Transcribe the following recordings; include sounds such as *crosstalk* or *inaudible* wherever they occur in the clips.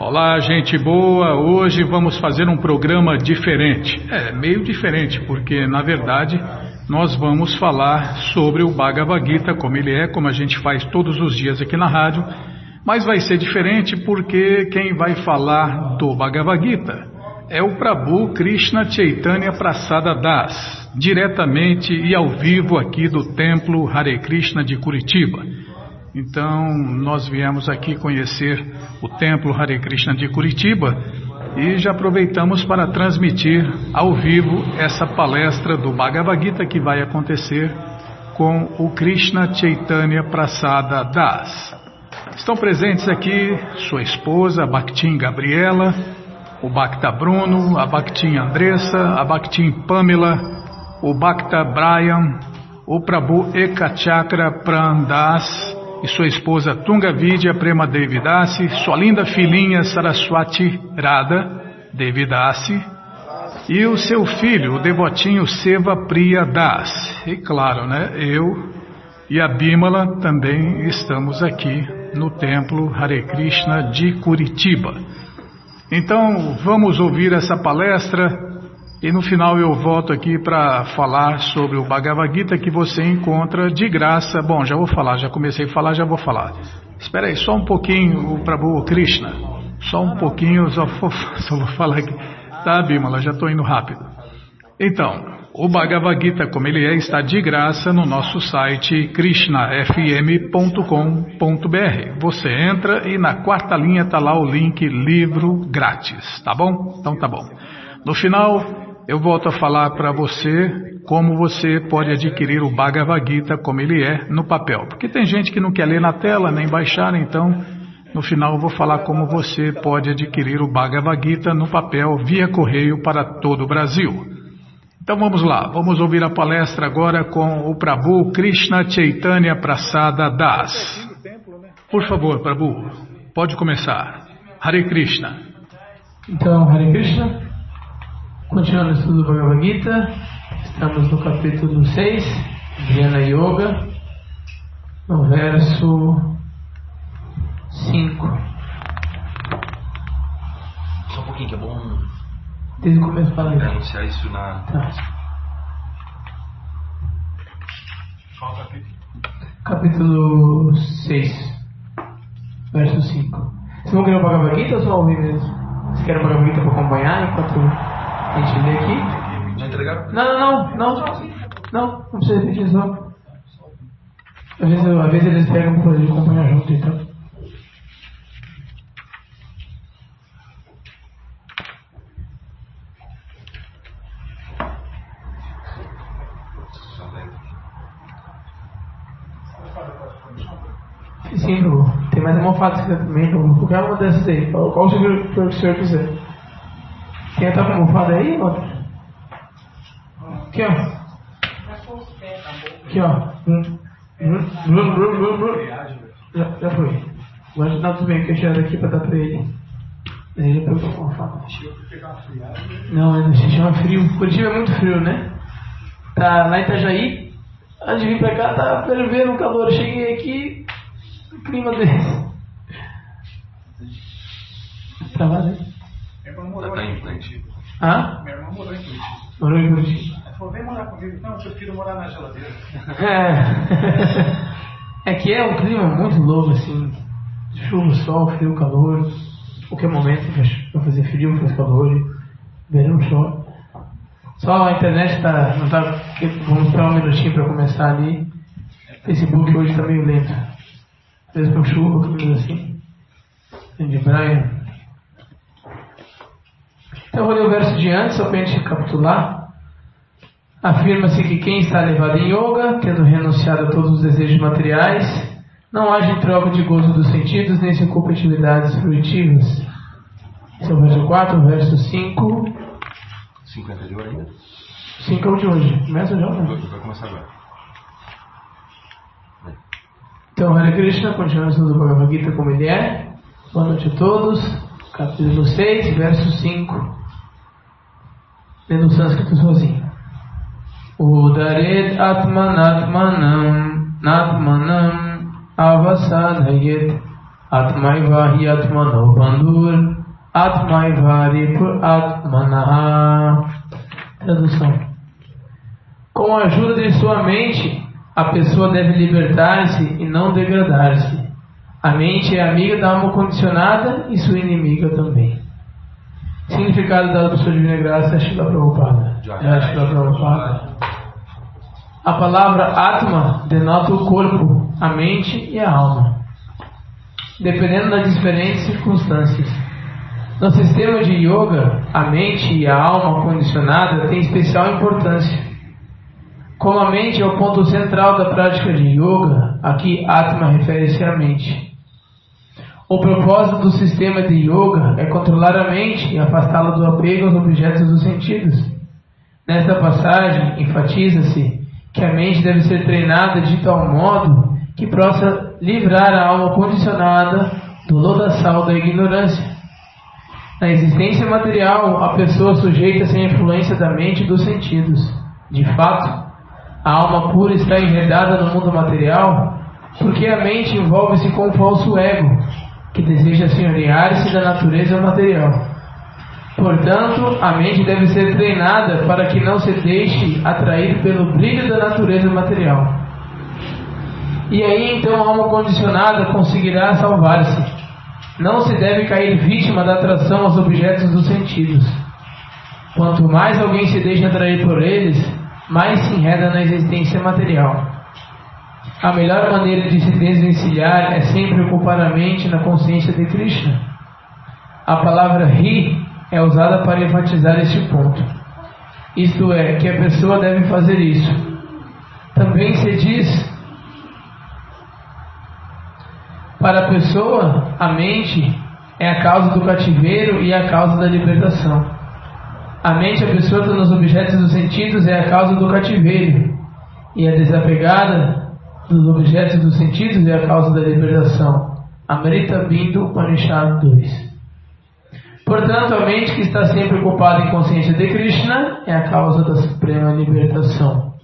Olá, gente boa. Hoje vamos fazer um programa diferente. É, meio diferente, porque na verdade nós vamos falar sobre o Bhagavad Gita, como ele é, como a gente faz todos os dias aqui na rádio. Mas vai ser diferente porque quem vai falar do Bhagavad Gita é o Prabhu Krishna Chaitanya Prasada Das, diretamente e ao vivo aqui do Templo Hare Krishna de Curitiba. Então, nós viemos aqui conhecer o Templo Hare Krishna de Curitiba e já aproveitamos para transmitir ao vivo essa palestra do Bhagavad Gita que vai acontecer com o Krishna Chaitanya Prasada Das. Estão presentes aqui sua esposa, Bhaktin Gabriela, o Bhakta Bruno, a Bhaktin Andressa, a Bhaktin Pamela, o Bhakta Brian, o Prabhu Ekachakra Prandas, e sua esposa Tunga Vidya Prema Devidasi, sua linda filhinha Saraswati Radha Devidasi e o seu filho, o devotinho Seva Priya Das. E claro, né, eu e a Bimala também estamos aqui no templo Hare Krishna de Curitiba. Então, vamos ouvir essa palestra e no final eu volto aqui para falar sobre o Bhagavad Gita que você encontra de graça. Bom, já vou falar, já comecei a falar, já vou falar. Espera aí, só um pouquinho, o Prabhu Krishna. Só um pouquinho, só vou, *laughs* só vou falar aqui. Tá, Bimala, já estou indo rápido. Então, o Bhagavad Gita, como ele é, está de graça no nosso site krishnafm.com.br. Você entra e na quarta linha está lá o link livro grátis, tá bom? Então tá bom. No final, eu volto a falar para você como você pode adquirir o Bhagavad Gita como ele é no papel. Porque tem gente que não quer ler na tela nem baixar, então no final eu vou falar como você pode adquirir o Bhagavad Gita no papel via correio para todo o Brasil. Então vamos lá, vamos ouvir a palestra agora com o Prabhu Krishna Chaitanya Prasada Das. Por favor, Prabhu, pode começar. Hare Krishna. Então, Hare Krishna. Continuando o estudo do Bhagavad Gita, estamos no capítulo 6, Jnana Yoga, no verso 5. Só um pouquinho que é bom Desde o começo aí. anunciar isso na. Tá. Capítulo 6, verso 5. Vocês vão querer o Bhagavad Gita ou só ouvir mesmo? Vocês querem o Bhagavad Gita para acompanhar enquanto a gente lê aqui? Já entregaram? Não, não, não, não. Não, não precisa repetir isso não. Às vezes, às vezes eles pegam para poder acompanhar junto então. Sim, Lu. Tem mais almofada também, Lu. Qualquer uma dessas aí. Qual, o que o senhor quiser. Tem até uma almofada aí, outra? Aqui, ó. Aqui, ó. Hum. Hum. Blum, blum, blum, blum. Já, já foi. Agora não, tudo bem, que eu daqui pra dar pra ele. Ele já pegou a almofada. Não, ele se chama frio. Curitiba é muito frio, né? Tá lá em Itajaí. Antes de vir pra cá, tá fervendo o calor. Cheguei aqui, clima desse. Tá lá, né? Tá, tá em frente. Hã? Minha irmã morou em Curitiba. Morou em Curitiba. Ela falou, vem morar comigo. Não, eu prefiro morar na geladeira. É. é que é um clima muito louco, assim. Chuva, sol, frio, calor. Qualquer momento vai fazer frio, faz calor. Verão, chove. Só a internet tá. Não tá. Vamos esperar um minutinho pra começar ali. Facebook hoje tá meio lento. Vezes com chuva, coisa assim. De praia. Então vou ler o verso de antes, só para a gente recapitular. Afirma-se que quem está levado em yoga, tendo renunciado a todos os desejos materiais, não age em troca de gozo dos sentidos, nem se ocupa de atividades fruitivas. Esse é o verso 4, o verso 5. 50 de hora ainda? 5 é o de hoje. Começa já, né? Vai vai começar agora. Então, Hare Krishna, continuamos no Bhagavad Gita como ele é. Boa noite a todos. Capítulo 6, verso 5. Lendo o sânscrito sozinho. Udaret atmanatmanam natmanam avasadhayet Atmaiva hi atmano bandur Atmaivari por Atmanaha. Tradução. Com a ajuda de sua mente, a pessoa deve libertar-se e não degradar-se. A mente é amiga da alma condicionada e sua inimiga também. Significado dado por sua divina graça, Shila Prabhupada. Shila Prabhupada. A palavra Atma denota o corpo, a mente e a alma, dependendo das diferentes circunstâncias. No sistema de yoga, a mente e a alma condicionada têm especial importância. Como a mente é o ponto central da prática de yoga, aqui Atma refere-se à mente. O propósito do sistema de yoga é controlar a mente e afastá-la do apego aos objetos dos sentidos. Nesta passagem, enfatiza-se que a mente deve ser treinada de tal modo que possa livrar a alma condicionada do lodaçal da ignorância. Na existência material, a pessoa sujeita-se à influência da mente e dos sentidos. De fato, a alma pura está enredada no mundo material porque a mente envolve-se com o falso ego, que deseja senhorear-se da natureza material. Portanto, a mente deve ser treinada para que não se deixe atrair pelo brilho da natureza material. E aí então a alma condicionada conseguirá salvar-se não se deve cair vítima da atração aos objetos dos sentidos. Quanto mais alguém se deixa atrair por eles, mais se enreda na existência material. A melhor maneira de se desvencilhar é sempre ocupar a mente na consciência de Krishna. A palavra ri é usada para enfatizar este ponto. Isto é, que a pessoa deve fazer isso. Também se diz para a pessoa, a mente é a causa do cativeiro e a causa da libertação. A mente absorta nos objetos dos sentidos é a causa do cativeiro, e a desapegada dos objetos dos sentidos é a causa da libertação. Amrita Bindu Upanishad 2. Portanto, a mente que está sempre ocupada em consciência de Krishna é a causa da suprema libertação.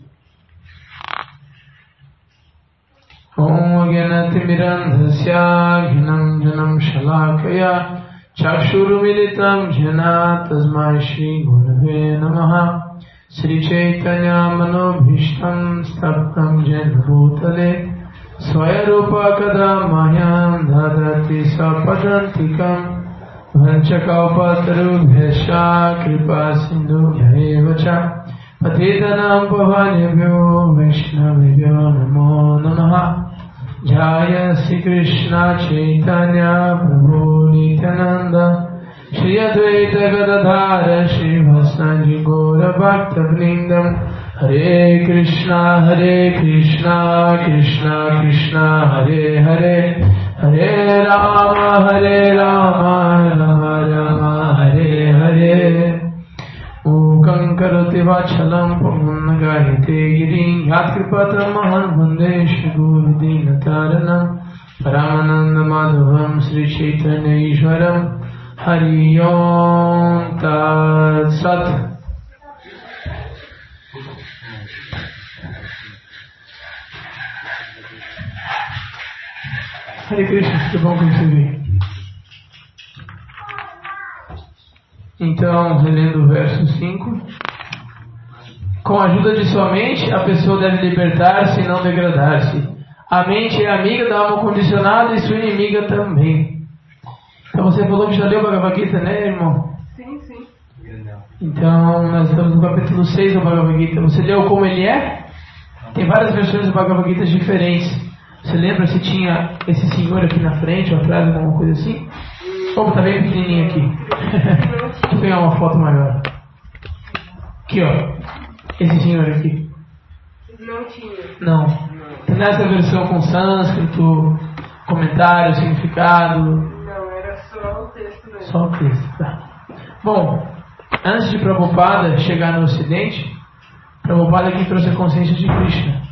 Om Agnatirandhasya Gyanam Janam Shalakaya Chakshurumilitam janatas Tasmai Shri Gurave Namaha श्रीचैतन्यामनोभीष्टं स्तब्धं जद्भूतले स्वयरूपा कदा मायां ददति सपठन्तिकं भञ्चकौपातरुभ्यश्च कृपा सिन्धुभ्यैव च। पतितनां भवानेभ्यो वैष्णवेभ्यो नमो नमः। ध्याय श्रीकृष्णचैतन्या प्रभो नित्यानन्द। श्री अद्वैत गदाधार श्री गौर भक्त वृंदम हरे कृष्णा हरे कृष्णा कृष्णा कृष्णा, हरे हरे। हरे राम हरे राम राम राम, हरे हरे। मूकं करोति वाच्छलं पुण्यगायते गिरिं। यात्कृपतमहं वंदे श्रीगुरुदीनतारणं रामानन्दमाधवं श्रीचैतन्यैश्वरं हरि ओं तत्सत् Hare Krishna, que bom conhecer Então, relendo o verso 5. Com a ajuda de sua mente, a pessoa deve libertar-se e não degradar-se. A mente é amiga da alma condicionada e sua inimiga também. Então você falou que já leu o Bhagavad Gita, né, irmão? Sim, sim. Então, nós estamos no capítulo 6 do Bhagavad Gita. Você leu como ele é? Tem várias versões do Bhagavad Gita diferentes. Você lembra se tinha esse senhor aqui na frente, ou atrás, alguma coisa assim? Ou tá bem pequenininho aqui? *laughs* Deixa eu pegar uma foto maior. Aqui, ó. Esse senhor aqui. Não tinha. Não. Nessa versão com sânscrito, comentário, significado. Só o texto, tá. Bom, antes de Prabhupada chegar no Ocidente, Prabhupada aqui trouxe a consciência de Krishna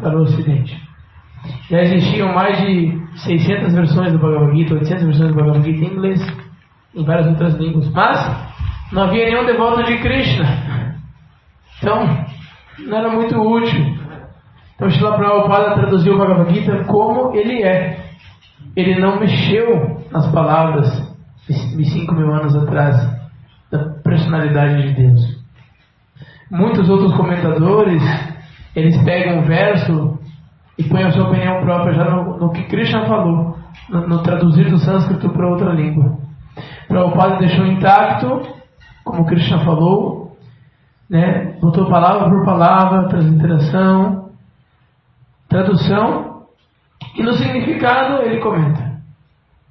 para o Ocidente. Já existiam mais de 600 versões do Bhagavad Gita, 800 versões do Bhagavad Gita em inglês, em várias outras línguas, mas não havia nenhum devoto de Krishna. Então, não era muito útil. Então, Srila Prabhupada traduziu o Bhagavad Gita como ele é. ele não mexeu nas palavras de cinco mil anos atrás da personalidade de Deus. Muitos outros comentadores, eles pegam um verso e põem a sua opinião própria já no, no que Krishna falou, no, no traduzir do sânscrito para outra língua. Prabhupada deixou intacto, como Krishna falou, né? botou palavra por palavra, transliteração, tradução, e no significado ele comenta.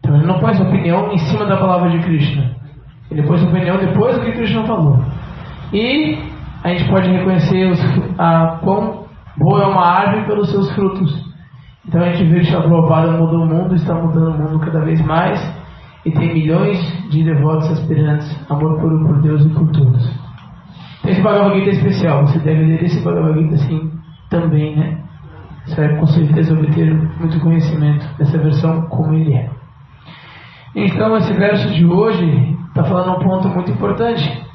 Então ele não sua opinião em cima da palavra de Krishna. Ele sua opinião depois do que Krishna falou. E a gente pode reconhecer os, a quão boa é uma árvore pelos seus frutos. Então a gente vê que a mudou o mundo, está mudando o mundo cada vez mais e tem milhões de devotos aspirantes, amor puro por Deus e por todos. Esse Bhagavad Gita é especial, você deve ler esse Bhagavad Gita assim também, né? Você vai com certeza obter muito conhecimento dessa versão como ele é. Então esse verso de hoje está falando um ponto muito importante.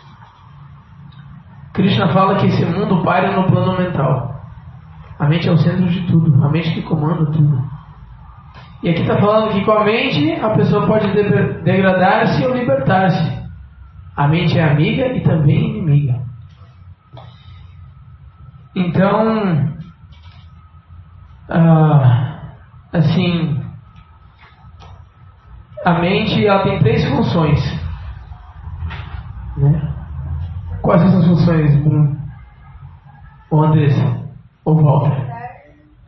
Krishna fala que esse mundo para no plano mental. A mente é o centro de tudo, a mente que comanda tudo. E aqui está falando que com a mente a pessoa pode degradar-se ou libertar-se. A mente é amiga e também inimiga. Então, ah, assim, a mente ela tem três funções. Né? Quais são as funções, Bruno? Ou Andressa? Ou Walter?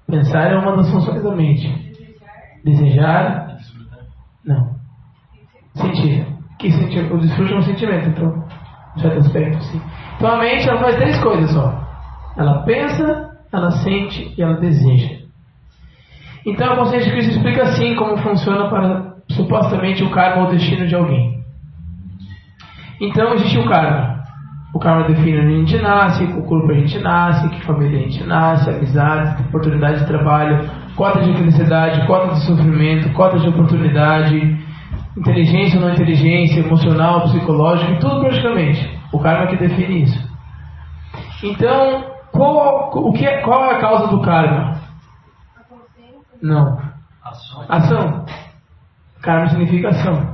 Pensar é uma das funções da mente. Desejar? Não. Sentir. Que sentir? O desfrute é um sentimento, então, em certo aspecto, sim. Então a mente ela faz três coisas só. Ela pensa, ela sente e ela deseja. Então a consciência de Cristo explica assim como funciona para supostamente o karma ou o destino de alguém. Então existe o karma. O karma define onde a gente nasce, com o corpo a gente nasce, que família a gente nasce, amizades, oportunidade de trabalho, cota de felicidade, cota de sofrimento, cota de oportunidade, inteligência ou não inteligência, emocional, psicológico, tudo praticamente. O karma que define isso. Então, qual, o que é, qual é a causa do karma? Não. Ação. Karma significa ação.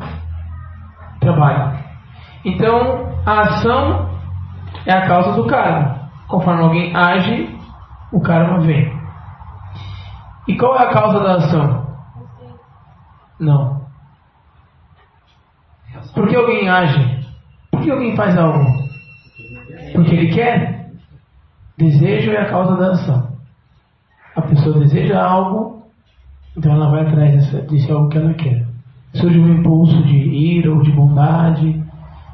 Trabalho. Então, a ação é a causa do karma. Conforme alguém age, o karma vem. E qual é a causa da ação? Não. Por que alguém age? Por que alguém faz algo? Porque ele quer? Desejo é a causa da ação. A pessoa deseja algo, então ela vai atrás desse algo que ela quer. Surge um impulso de ira ou de bondade,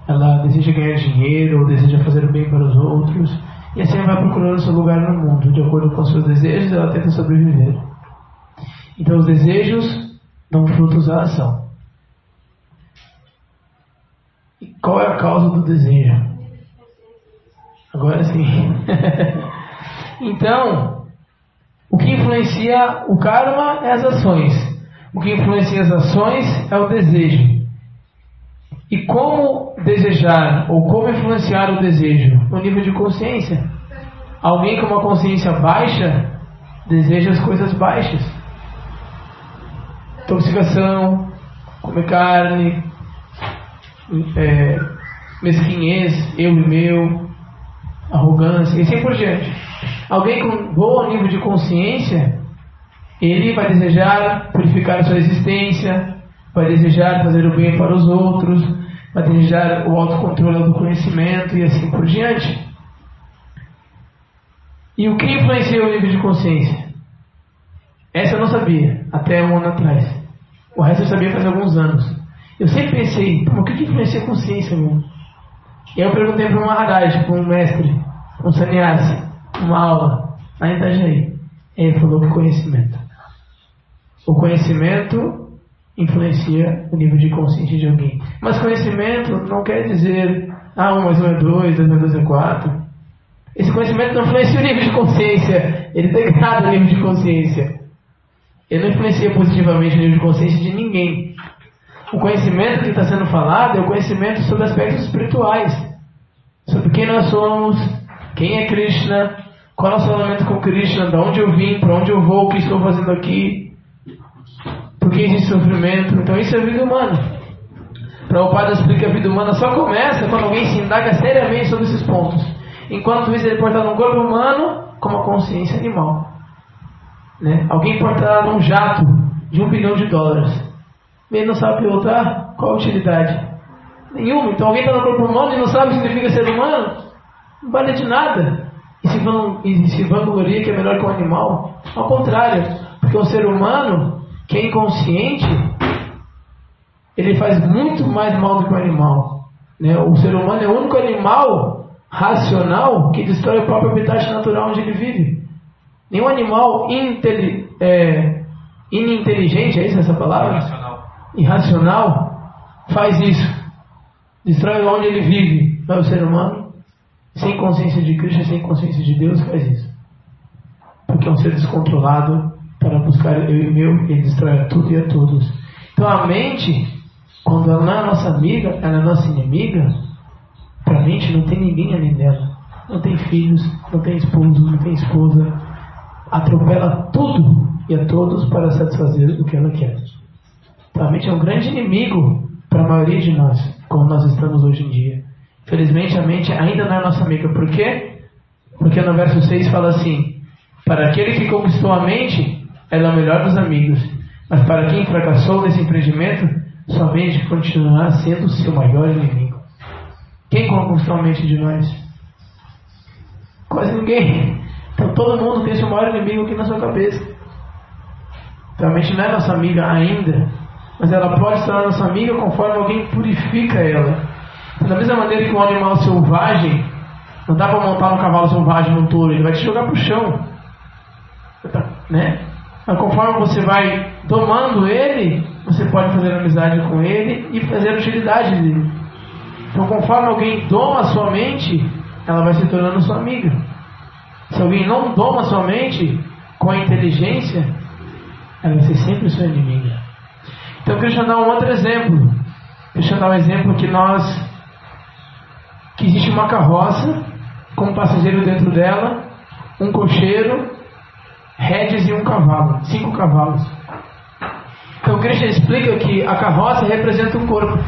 ela deseja ganhar dinheiro ou deseja fazer o bem para os outros, e assim ela vai procurando seu lugar no mundo. De acordo com seus desejos, ela tenta sobreviver. Então os desejos dão frutos à ação. E qual é a causa do desejo? Agora sim. *laughs* então, o que influencia o karma é as ações. O que influencia as ações é o desejo. E como desejar ou como influenciar o desejo? No nível de consciência. Alguém com uma consciência baixa deseja as coisas baixas. Intoxicação, comer carne, é, mesquinhez, eu e meu, arrogância e assim por diante. Alguém com bom nível de consciência, ele vai desejar purificar a sua existência, vai desejar fazer o bem para os outros, vai desejar o autocontrole do conhecimento e assim por diante. E o que influencia o nível de consciência? Essa eu não sabia, até um ano atrás. O resto eu sabia faz alguns anos. Eu sempre pensei, o que, influencia a consciência, meu? E aí eu perguntei para um Maharaj, para um mestre, um sannyasi, uma aula, lá em Itajaí. Ele falou que conhecimento. O conhecimento influencia o nível de consciência de alguém. Mas conhecimento não quer dizer, ah, 1 mais 1 é 2, 2 mais 2 é 4. Esse conhecimento não influencia o nível de consciência, ele degrada o nível de consciência. Ele não influencia positivamente o nível de consciência de ninguém. O conhecimento que está sendo falado é o conhecimento sobre aspectos espirituais, sobre quem nós somos, quem é Krishna, qual é o nosso relacionamento com Krishna, de onde eu vim, para onde eu vou, o que estou fazendo aqui. Porque existe sofrimento. Então isso é vida humana. Prabhupada explica que a vida humana só começa quando alguém se indaga seriamente sobre esses pontos. Enquanto isso, ele pode estar num corpo humano com uma consciência animal. Né? Alguém estar num jato de um bilhão de dólares. Ele não sabe pilotar? Qual a utilidade? Nenhuma. Então alguém está no corpo humano e não sabe o que significa ser humano? Não vale de nada. E se, van, se vangloria que é melhor que um animal? Ao contrário. Porque o ser humano, que é inconsciente, ele faz muito mais mal do que o animal. Né? O ser humano é o único animal racional que destrói o próprio habitat natural onde ele vive. Nenhum animal inteli é, ininteligente, é isso essa palavra? Irracional. Irracional faz isso. Destrói onde ele vive. Mas o ser humano, sem consciência de Cristo, sem consciência de Deus, faz isso. Porque é um ser descontrolado para buscar eu e meu, ele destrói a tudo e a todos. Então a mente quando ela não é nossa amiga, ela é nossa inimiga, para a mente não tem ninguém além dela. Não tem filhos, não tem esposo, não tem esposa. Atropela tudo e a todos para satisfazer o que ela quer. Então a mente é um grande inimigo para a maioria de nós, como nós estamos hoje em dia. Felizmente a mente ainda não é nossa amiga. Por quê? Porque no verso 6 fala assim: Para aquele que conquistou a mente, ela é o melhor dos amigos. Mas para quem fracassou nesse empreendimento, somente continuará sendo seu maior inimigo. Quem conquistou a mente de nós? Quase ninguém. Então todo mundo tem seu maior inimigo aqui na sua cabeça. Então a mente não é nossa amiga ainda, mas ela pode ser nossa amiga conforme alguém purifica ela. Então, da mesma maneira que um animal selvagem, não dá para montar um cavalo selvagem num touro, ele vai te jogar pro chão. Né? Mas conforme você vai domando ele, você pode fazer amizade com ele e fazer utilidade dele. Então, conforme alguém doma a sua mente, ela vai se tornando sua amiga. Se alguém não doma a sua mente com a inteligência, ela vai ser sempre sua inimiga. Então, eu queria dar um outro exemplo. Deixa eu dar um exemplo que nós. que existe uma carroça com um passageiro dentro dela, um cocheiro, rédeas e um cavalo. Cinco cavalos. Então Krishna explica que a carroça representa o corpo.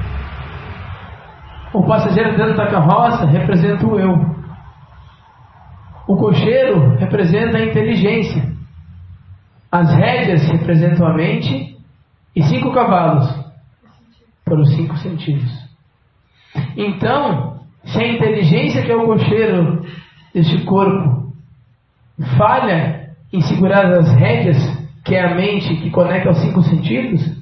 O passageiro dentro da carroça representa o eu. O cocheiro representa a inteligência. As rédeas representam a mente e cinco cavalos para os cinco sentidos. Então, se a inteligência que é o cocheiro deste corpo falha em segurar as rédeas que é a mente que conecta os cinco sentidos,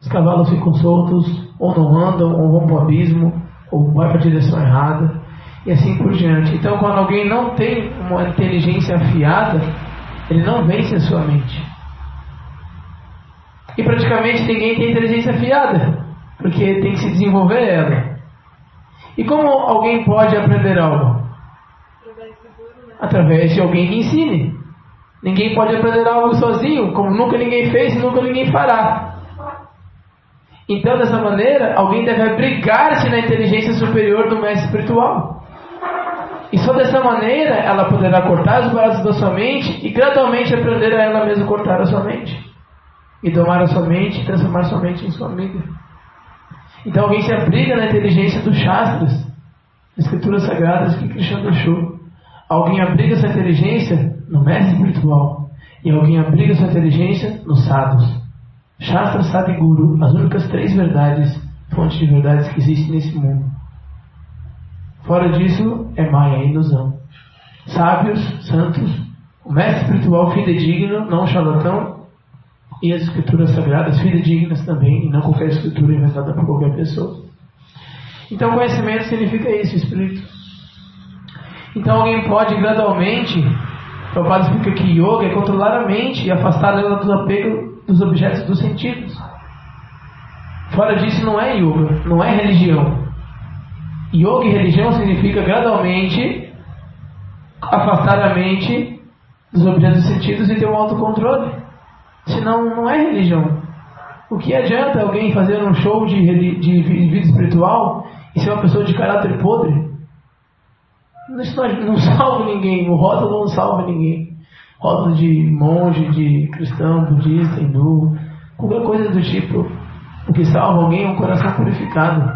os cavalos ficam soltos, ou não andam, ou vão para o abismo, ou vai para a direção errada, e assim por diante. Então, quando alguém não tem uma inteligência afiada, ele não vence a sua mente. E praticamente ninguém tem inteligência afiada, porque tem que se desenvolver ela. E como alguém pode aprender algo? Através de alguém que ensine. Ninguém pode aprender algo sozinho, como nunca ninguém fez e nunca ninguém fará. Então, dessa maneira, alguém deve abrigar-se na inteligência superior do mestre espiritual. E só dessa maneira ela poderá cortar os braços da sua mente e gradualmente aprender a ela mesma cortar a sua mente. E domar a sua mente e transformar sua mente em sua amiga. Então alguém se abriga na inteligência dos Shastras, escrituras sagradas que Krishna deixou. Alguém abriga essa inteligência no mestre espiritual. E alguém abriga sua inteligência nos sadhus. Shastra, Sadhu e Guru, as únicas três verdades, fontes de verdades que existem nesse mundo. Fora disso, é Maya, é ilusão. Sábios, santos, o mestre espiritual fidedigno, não charlatão, e as escrituras sagradas fidedignas também, e não qualquer escritura inventada por qualquer pessoa. Então, conhecimento significa isso, espírito. Então, alguém pode gradualmente Prabhupada explica que yoga é controlar a mente e afastar ela do apego dos objetos dos sentidos. Fora disso, não é yoga, não é religião. Yoga e religião significa gradualmente afastar a mente dos objetos dos sentidos e ter um autocontrole. Senão, não é religião. O que adianta alguém fazer um show de, de vida espiritual e ser uma pessoa de caráter podre? Não salva ninguém, o rótulo não salva ninguém. Rótulo de monge, de cristão, budista, hindu, Qualquer coisa do tipo. O que salva alguém é um coração purificado.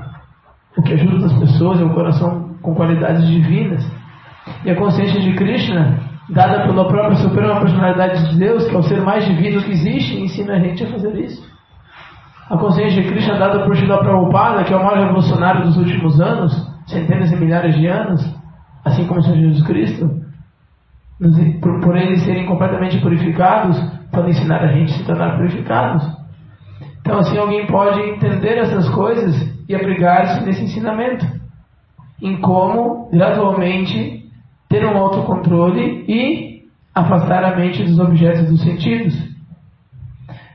O que ajuda as pessoas é um coração com qualidades divinas. E a consciência de Krishna, dada pela própria Suprema Personalidade de Deus, que é o ser mais divino que existe, ensina a gente a fazer isso. A consciência de Krishna, dada por Srila Prabhupada, que é o maior revolucionário dos últimos anos, centenas e milhares de anos, assim como o Senhor Jesus Cristo, por, por eles serem completamente purificados, pode ensinar a gente a se tornar purificados. Então, assim, alguém pode entender essas coisas e abrigar-se nesse ensinamento, em como, gradualmente, ter um autocontrole e afastar a mente dos objetos dos sentidos.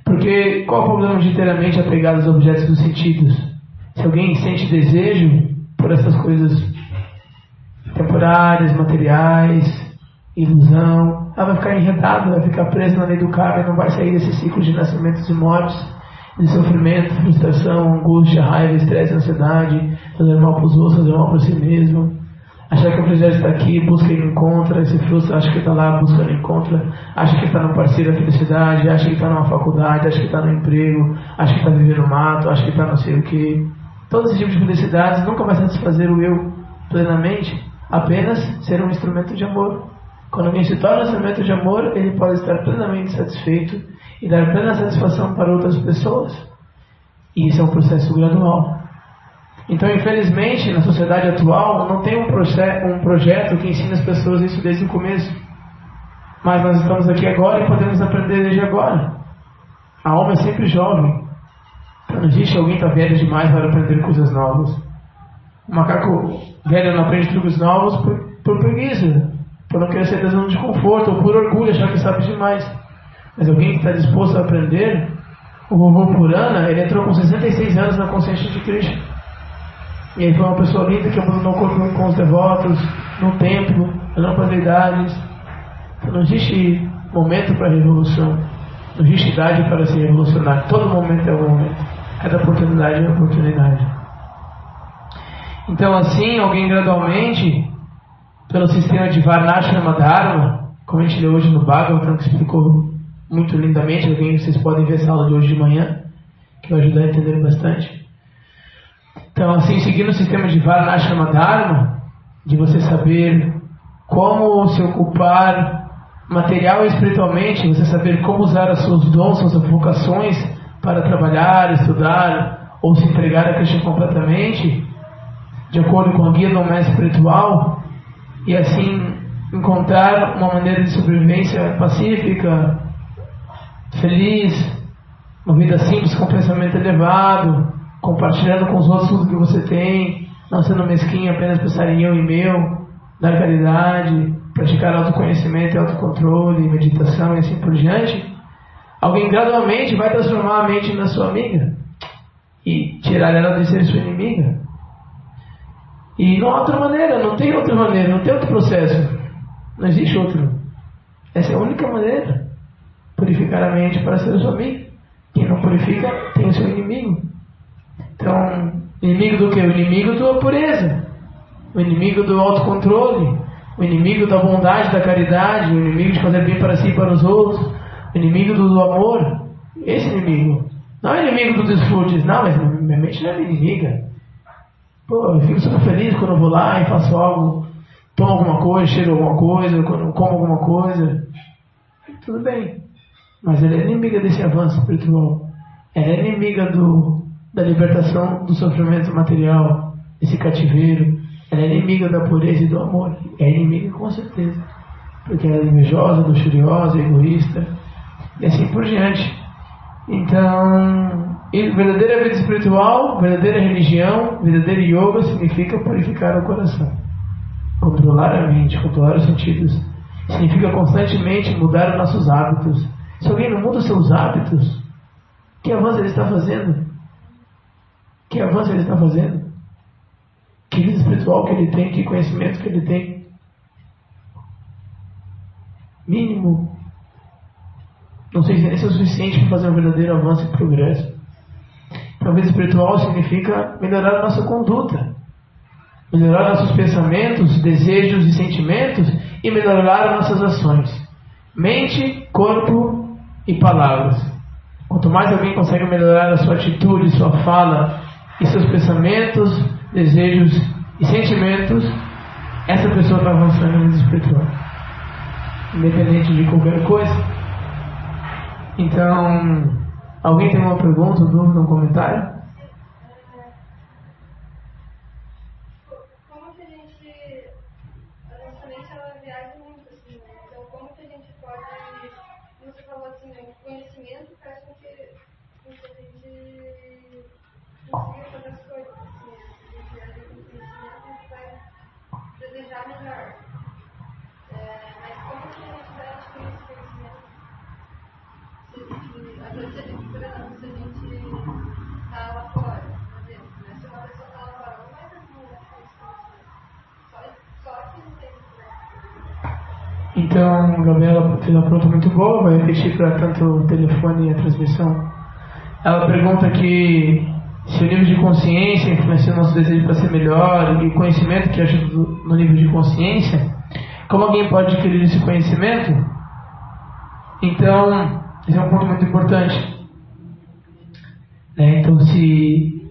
Porque qual é o problema de ter a mente apegada aos objetos dos sentidos? Se alguém sente desejo por essas coisas temporárias, materiais, ilusão, ela vai ficar enredada, vai ficar presa na lei do karma e não vai sair desse ciclo de nascimentos e mortes, de sofrimento, frustração, angústia, raiva, estresse, ansiedade, fazer mal para os outros, fazer mal para si mesmo. Achar que o projeto está aqui, busca e encontra, se frustra, acha que está lá, busca e encontra, acha que está no parceiro da felicidade, acha que está numa faculdade, acha que está no emprego, acha que está vivendo mato, acha que está não sei o que. Todos esses tipos de felicidades nunca vai satisfazer o eu plenamente, apenas ser um instrumento de amor. Quando alguém se torna um instrumento de amor, ele pode estar plenamente satisfeito e dar plena satisfação para outras pessoas. E isso é um processo gradual. Então, infelizmente, na sociedade atual, não tem um, um projeto que ensine as pessoas isso desde o começo. Mas nós estamos aqui agora e podemos aprender desde agora. A alma é sempre jovem. Então, não existe alguém que está velho demais para aprender coisas novas. O macaco velho não aprende truques novos por, por preguiça, por não querer ser zona de conforto, ou por orgulho, achar que sabe demais. Mas alguém que está disposto a aprender, o vovô Purana, ele entrou com 66 anos na consciência de Krishna. E ele foi uma pessoa linda que abandonou o corpo com os devotos, no templo, andando para idades. Então não existe momento para revolução. Não existe idade para se revolucionar. Todo momento é um momento. Cada oportunidade é uma oportunidade. Então assim, alguém gradualmente, pelo sistema de Varnashrama Dharma, como a gente leu hoje no Bhagavatam, que explicou muito lindamente, alguém, vocês podem ver essa aula de hoje de manhã, que vai ajudar a entender bastante. Então, assim, seguindo o sistema de Varnashrama Dharma, de você saber como se ocupar material e espiritualmente, você saber como usar as suas dons, suas vocações para trabalhar, estudar ou se entregar a Krishna completamente, de acordo com a guia do mestre espiritual, e assim encontrar uma maneira de sobrevivência pacífica, feliz, uma vida simples com pensamento elevado, compartilhando com os outros tudo que você tem, não sendo mesquinho, apenas pensar em eu e meu, dar caridade, praticar autoconhecimento e autocontrole, meditação e assim por diante, alguém gradualmente vai transformar a mente na sua amiga e tirar ela de ser sua inimiga. E não há outra maneira, não tem outra maneira, não tem outro processo. Não existe outro. Essa é a única maneira. Purificar a mente para ser sua amiga. Quem não purifica tem o seu inimigo. Então, inimigo do que? O inimigo da pureza. O inimigo do autocontrole. O inimigo da bondade, da caridade. O inimigo de fazer bem para si e para os outros. O inimigo do, do amor. Esse inimigo. Não é inimigo dos desfrutes. Não, mas minha mente não é inimiga. Pô, eu fico super feliz quando eu vou lá e faço algo, tomo alguma coisa, cheiro alguma coisa, quando como alguma coisa. Tudo bem. Mas ela é inimiga desse avanço espiritual. Ela é inimiga do, da libertação do sofrimento material, desse cativeiro. Ela é inimiga da pureza e do amor. É inimiga com certeza. Porque ela é invejosa, luxuriosa, egoísta. E assim por diante. Então, verdadeira vida espiritual, verdadeira religião, verdadeiro yoga significa purificar o coração. Controlar a mente, controlar os sentidos. Significa constantemente mudar os nossos hábitos. Se alguém não muda os seus hábitos, que avanço ele está fazendo? Que avanço ele está fazendo? Que vida espiritual que ele tem, que conhecimento que ele tem? Mínimo. Não sei se é o suficiente para fazer um verdadeiro avanço e progresso. Então, vida espiritual significa melhorar a nossa conduta, melhorar nossos pensamentos, desejos e sentimentos e melhorar nossas ações. Mente, corpo e palavras. Quanto mais alguém consegue melhorar a sua atitude, sua fala e seus pensamentos, desejos e sentimentos, essa pessoa está avançando no espiritual. Independente de qualquer coisa. Então, alguém tem uma pergunta, dúvida, um comentário? Então, Gabriela fez uma pergunta muito boa, vai repetir para tanto o telefone e a transmissão. Ela pergunta que se o nível de consciência influencia o nosso desejo para ser melhor e o conhecimento que ajuda no nível de consciência, como alguém pode adquirir esse conhecimento? Então, esse é um ponto muito importante. Né? Então, se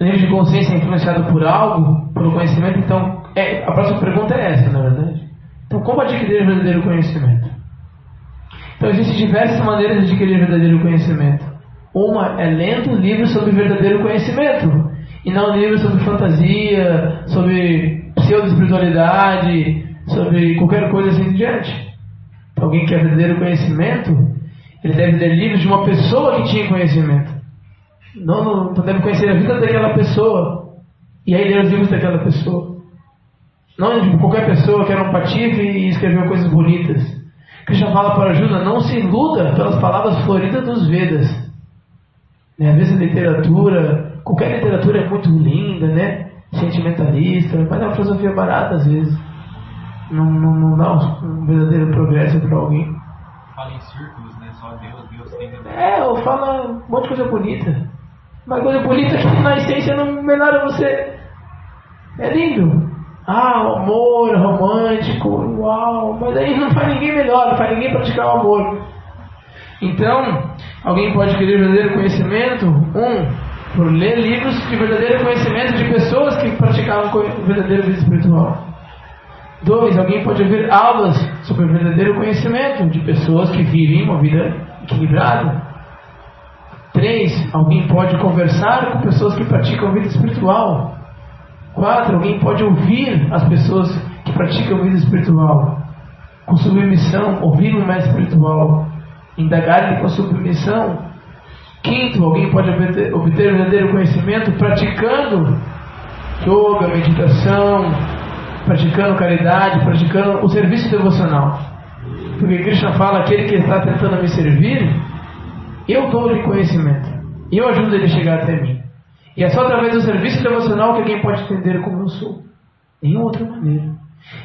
o nível de consciência é influenciado por algo, pelo conhecimento, então é, a próxima pergunta é essa, na verdade. Então, como adquirir verdadeiro conhecimento? Então, existem diversas maneiras de adquirir verdadeiro conhecimento. Uma é lendo livros sobre verdadeiro conhecimento, e não livros sobre fantasia, sobre pseudo-espiritualidade, sobre qualquer coisa assim em diante. Então, alguém que quer verdadeiro conhecimento, ele deve ler livros de uma pessoa que tinha conhecimento. Não, não, então deve conhecer a vida daquela pessoa, e aí ler os livros daquela pessoa. Não de qualquer pessoa que era um patife e escreveu coisas bonitas. Krishna fala para Arjuna, não se iluda pelas palavras floridas dos Vedas. Né? Às vezes a literatura, qualquer literatura é muito linda, né? Sentimentalista, mas é uma filosofia barata às vezes. Não, não, não dá um, um verdadeiro progresso para alguém. Fala em círculos, né? Só Deus, Deus tem Deus. É, ou fala um monte de coisa bonita. Uma coisa bonita que na essência não melhora você. É lindo. Ah, o amor romântico, uau, mas aí não faz ninguém melhor, não faz ninguém praticar o amor. Então, alguém pode querer verdadeiro conhecimento, um, por ler livros de verdadeiro conhecimento de pessoas que praticavam o verdadeiro vida espiritual. Dois, alguém pode ouvir aulas sobre verdadeiro conhecimento de pessoas que vivem uma vida equilibrada. Três, alguém pode conversar com pessoas que praticam vida espiritual. Quatro, alguém pode ouvir as pessoas que praticam vida espiritual. Com submissão, ouvir um mestre espiritual. Indagar com submissão. Quinto, alguém pode obter, obter verdadeiro conhecimento praticando yoga, meditação, praticando caridade, praticando o serviço devocional. Porque Krishna fala: aquele que está tentando me servir, eu dou-lhe conhecimento. Eu ajudo ele a chegar até mim. E é só através do serviço devocional que alguém pode entender como eu sou. Nenhuma outra maneira.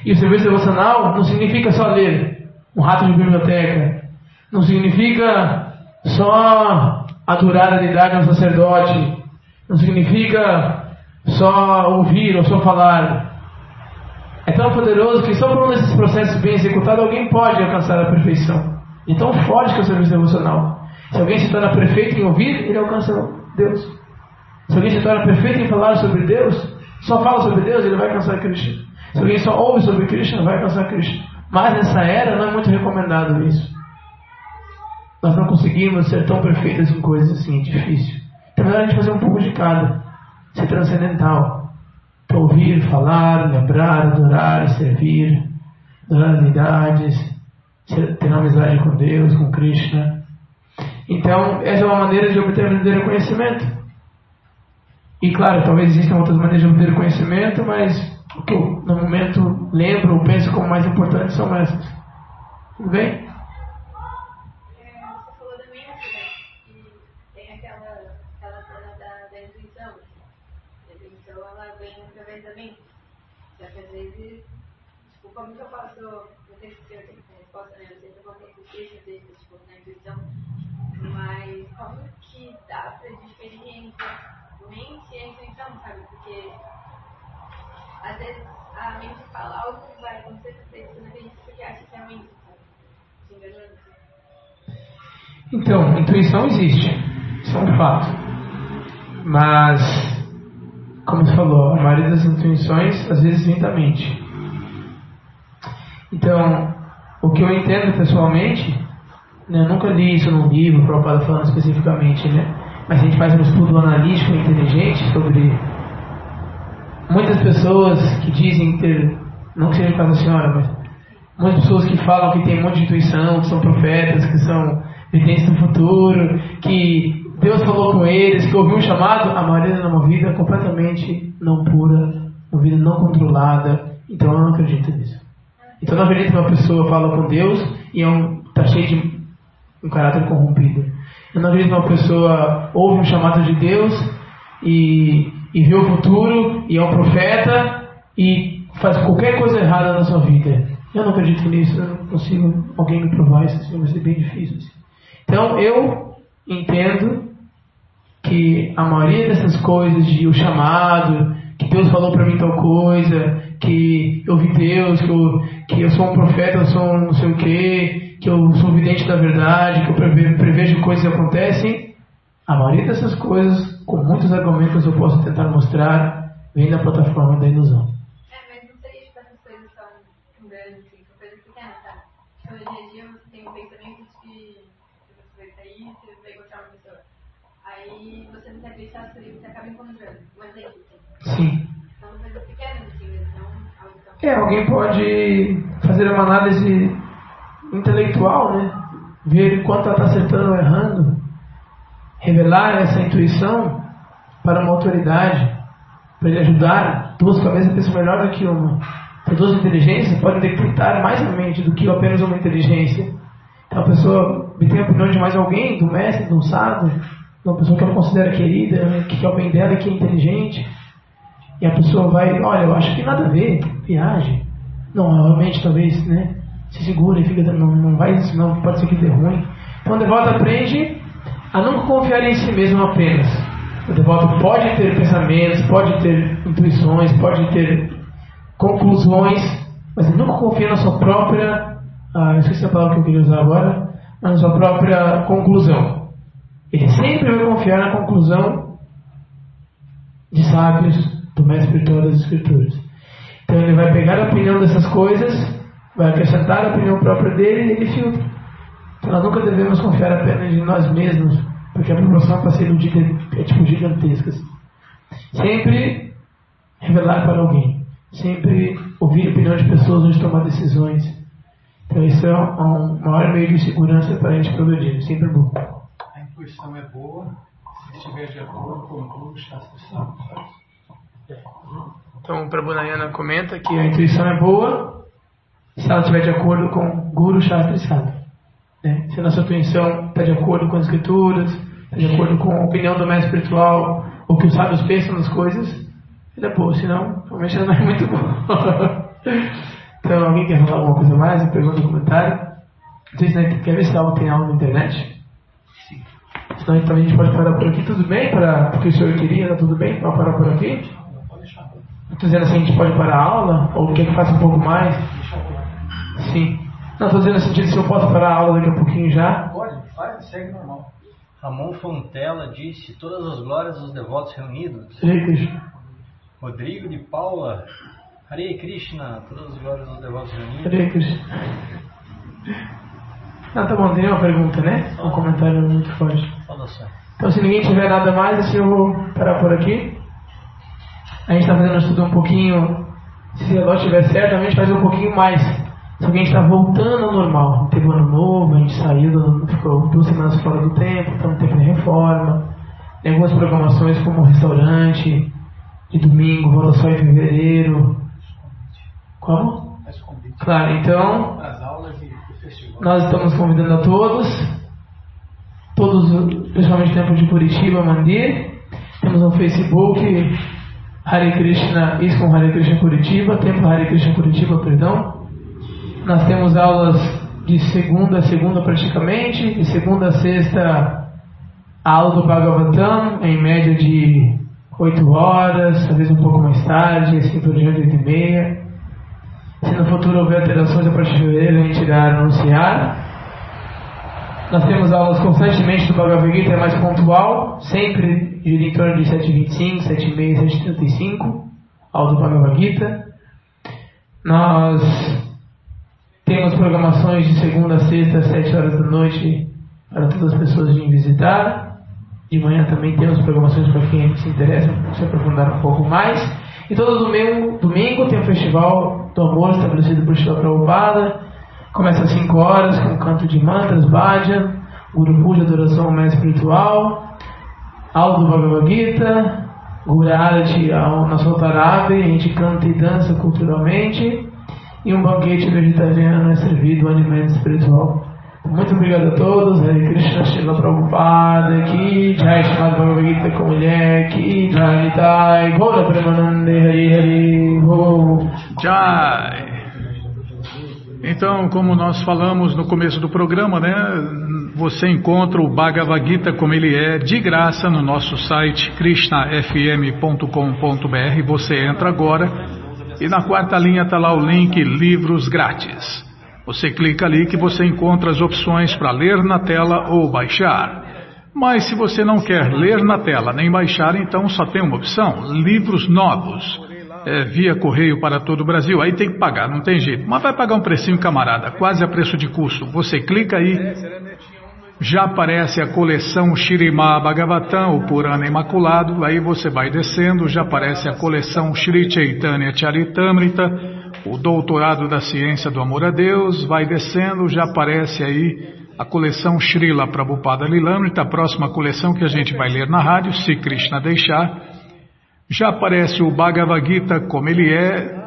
E o serviço devocional não significa só ler um rato de biblioteca. Não significa só adorar a deidade ao sacerdote. Não significa só ouvir ou só falar. É tão poderoso que só por um desses processos bem executados alguém pode alcançar a perfeição. E tão forte que é o serviço devocional. Se alguém se torna perfeito em ouvir, ele alcança Deus. Se alguém se torna perfeito em falar sobre Deus, só fala sobre Deus, ele vai alcançar Krishna. Se alguém só ouve sobre Krishna, vai alcançar Krishna. Mas nessa era não é muito recomendado isso. Nós não conseguimos ser tão perfeitos em coisas assim, é difícil. Então é melhor a gente fazer um pouco de cada. Ser transcendental. Para ouvir, falar, lembrar, adorar, servir, adorar as deidades, ter amizade com Deus, com Krishna. Então, essa é uma maneira de obter verdadeiro conhecimento. E claro, talvez existam outras maneiras de obter conhecimento, mas o que eu, no momento, lembro ou penso como mais importante são essas. Tudo bem? Que como que eu eu tenho resposta, né? Não sei se eu vou ter desses, tipo, na intuição. Mas como que dá pra diferir mente e a intuição, sabe? Porque às vezes a mente fala algo que vai acontecer, você não acredita porque acha que é a mente, sabe? Te enganando. Então, intuição existe, isso é um fato. Mas, como você falou, a maioria das intuições às vezes vem da mente. Então, o que eu entendo pessoalmente, né, eu nunca li isso num livro, Prabhupada falando especificamente, né? Mas a gente faz um estudo analítico inteligente sobre muitas pessoas que dizem ter, não que seja caso da senhora, mas muitas pessoas que falam que tem um monte de intuição, que são profetas, que são videntes do futuro, que Deus falou com eles, que ouviu um chamado, a maioria é uma vida completamente não pura, uma vida não controlada. Então eu não acredito nisso. Então não acredito que uma pessoa fala com Deus e é um, tá cheio de um caráter corrompido. Eu não acredito uma pessoa ouve um chamado de Deus e, e vê o futuro e é um profeta e faz qualquer coisa errada na sua vida. Eu não acredito nisso, eu não consigo alguém me provar isso, vai ser bem difícil. Assim. Então eu entendo que a maioria dessas coisas de o chamado, que Deus falou para mim tal coisa, que eu vi Deus, que eu, que eu sou um profeta, eu sou um não sei o quê, que eu sou vidente da verdade, que eu prevejo, prevejo coisas que acontecem, a maioria dessas coisas, com muitos argumentos eu posso tentar mostrar, vem da plataforma da ilusão. É, mas não coisas assim? Então, você. Aí não quer deixar isso, acaba encontrando. Um exemplo, assim. Sim. São coisas pequenas, assim, não algo tão... É, alguém pode fazer uma análise intelectual, né? Ver quanto ela está acertando ou errando. Revelar essa intuição para uma autoridade, para ele ajudar. Duas cabeças pensam melhor do que uma. Então, duas inteligências podem decretar mais a mente do que apenas uma inteligência. Então, a pessoa tem a opinião de mais alguém, do mestre, do sábio, de uma pessoa que ela considera querida, que quer o bem dela e que é inteligente. E a pessoa vai, olha, eu acho que nada a ver, viagem. Não, realmente, talvez, né? Se segura e fica, não, não vai, senão pode ser que dê ruim. Então, o devoto aprende a não confiar em si mesmo apenas. O devoto pode ter pensamentos, pode ter intuições, pode ter conclusões, mas ele nunca confia na sua própria, ah, eu esqueci a palavra que eu queria usar agora, na sua própria conclusão. Ele sempre vai confiar na conclusão de sábios, do mestre espiritual das escrituras. Então ele vai pegar a opinião dessas coisas, vai acrescentar a opinião própria dele e ele filtra. Então nós nunca devemos confiar apenas em nós mesmos, porque a proporção para ser iludida é tipo gigantesca. assim. Sempre revelar para alguém. Sempre ouvir a opinião de pessoas antes de tomar decisões. Então isso é um, um maior meio de segurança para a gente progredir. Sempre bom. A intuição é boa se estiver de acordo com o Shastra Sábio. Então o Prabhupada comenta que a intuição é boa se ela estiver de acordo com Guru Shastra Sadhu. Né? Se a nossa intuição está de acordo com as escrituras, está de acordo com a opinião do mestre espiritual, ou que os sábios pensam nas coisas, ela é boa, senão realmente ela não é muito boa. *laughs* então alguém quer falar alguma coisa mais? Pergunta no comentário. Se né, quer ver se algo tem aula na internet? Senão então a gente pode parar por aqui, tudo bem? Para, porque o senhor queria, tá tudo bem? Para parar por aqui? Estou dizendo assim, a gente pode parar a aula? Ou quer que faça um pouco mais? Sim. Não, estou dizendo no sentido se eu posso parar a aula daqui a pouquinho já. Pode, vai, segue normal. Ramon Fontela disse todas as glórias dos devotos reunidos. Rodrigo de Paula, Hare Krishna, todas as glórias dos devotos reunidos. Hare Krishna. Não, tá bom, tem uma pergunta, né? Um comentário muito forte. Fala só. Então, se ninguém tiver nada mais, assim eu vou parar por aqui. A gente está fazendo um estudo um pouquinho. Se o relógio estiver certo, a gente faz um pouquinho mais. Só que a gente está voltando ao normal. Teve um ano novo, a gente saiu, do- ficou duas semanas fora do tempo, está no tempo de reforma. Tem algumas programações como restaurante, de domingo, volta só em fevereiro. Como? Claro, então para as aulas e para o festival. nós estamos convidando a todos, todos, principalmente o Templo de Curitiba, Mandir. Temos no Facebook Hare Krishna, ISKCON Hare Krishna Curitiba, Templo Hare Krishna Curitiba, perdão. Nós temos aulas de segunda a segunda praticamente, de segunda a sexta a aula do Bhagavatam, em média de 8 horas, vezes um pouco mais tarde, assim por diante, 8 e meia. Se no futuro houver alterações a partir de fevereiro, a gente irá anunciar. Nós temos aulas constantemente do Bhagavad Gita, é mais pontual, sempre gira em torno de 7h25, 7h30, 7h35, aula do Bhagavad Gita. Nós temos programações de segunda a sexta, às 7 horas da noite, para todas as pessoas virem visitar. De manhã também temos programações para quem se interessa se aprofundar um pouco mais. E todo domingo, domingo tem o Festival do Amor estabelecido por Shila Prabhupada. Começa às 5 horas com canto de mantras, bhajan, Guru Puja, adoração mais espiritual, aula do Bhagavad Gita, Gura Arati na Soltarabe, a gente canta e dança culturalmente, e um banquete vegetariano é servido, um alimento espiritual. Muito obrigado a todos, Hare Krishna Shila Prabhupada, Ki Jai Shimad Bhagavad Gita com mulher, Ki Jai Nitai, Gora Premanande, Hari Hari, Ho. Jai. Então, como nós falamos no começo do programa, né, você encontra o Bhagavad Gita como ele é, de graça, no nosso site krishnafm.com.br. Você entra agora e na quarta linha está lá o link Livros Grátis. Você clica ali que você encontra as opções para ler na tela ou baixar. Mas se você não quer ler na tela nem baixar, então só tem uma opção: livros novos. É, via correio para todo o Brasil. Aí tem que pagar, não tem jeito. Mas vai pagar um precinho, camarada, quase a preço de custo. Você clica aí, já aparece a coleção Shirimá Bhagavatam, o Purana Imaculado. Aí você vai descendo, já aparece a coleção Shri Chaitanya Charitamrita, o Doutorado da Ciência do Amor a Deus. Vai descendo, já aparece aí a coleção Srila Prabhupada Lilamrita, a próxima coleção que a gente vai ler na rádio, se Krishna deixar. Já aparece o Bhagavad Gita como ele é,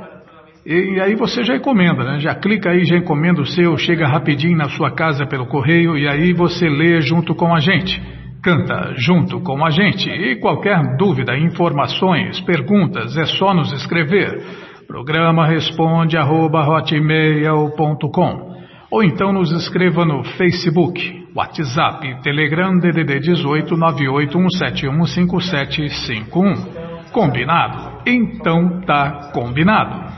e aí você já encomenda, né? Já clica aí, já encomenda o seu, chega rapidinho na sua casa pelo correio e aí você lê junto com a gente. Canta junto com a gente. E qualquer dúvida, informações, perguntas, é só nos escrever. Programa responde arroba ou então nos escreva no Facebook, WhatsApp, Telegram DDD 18 981715751. Combinado? Então tá combinado.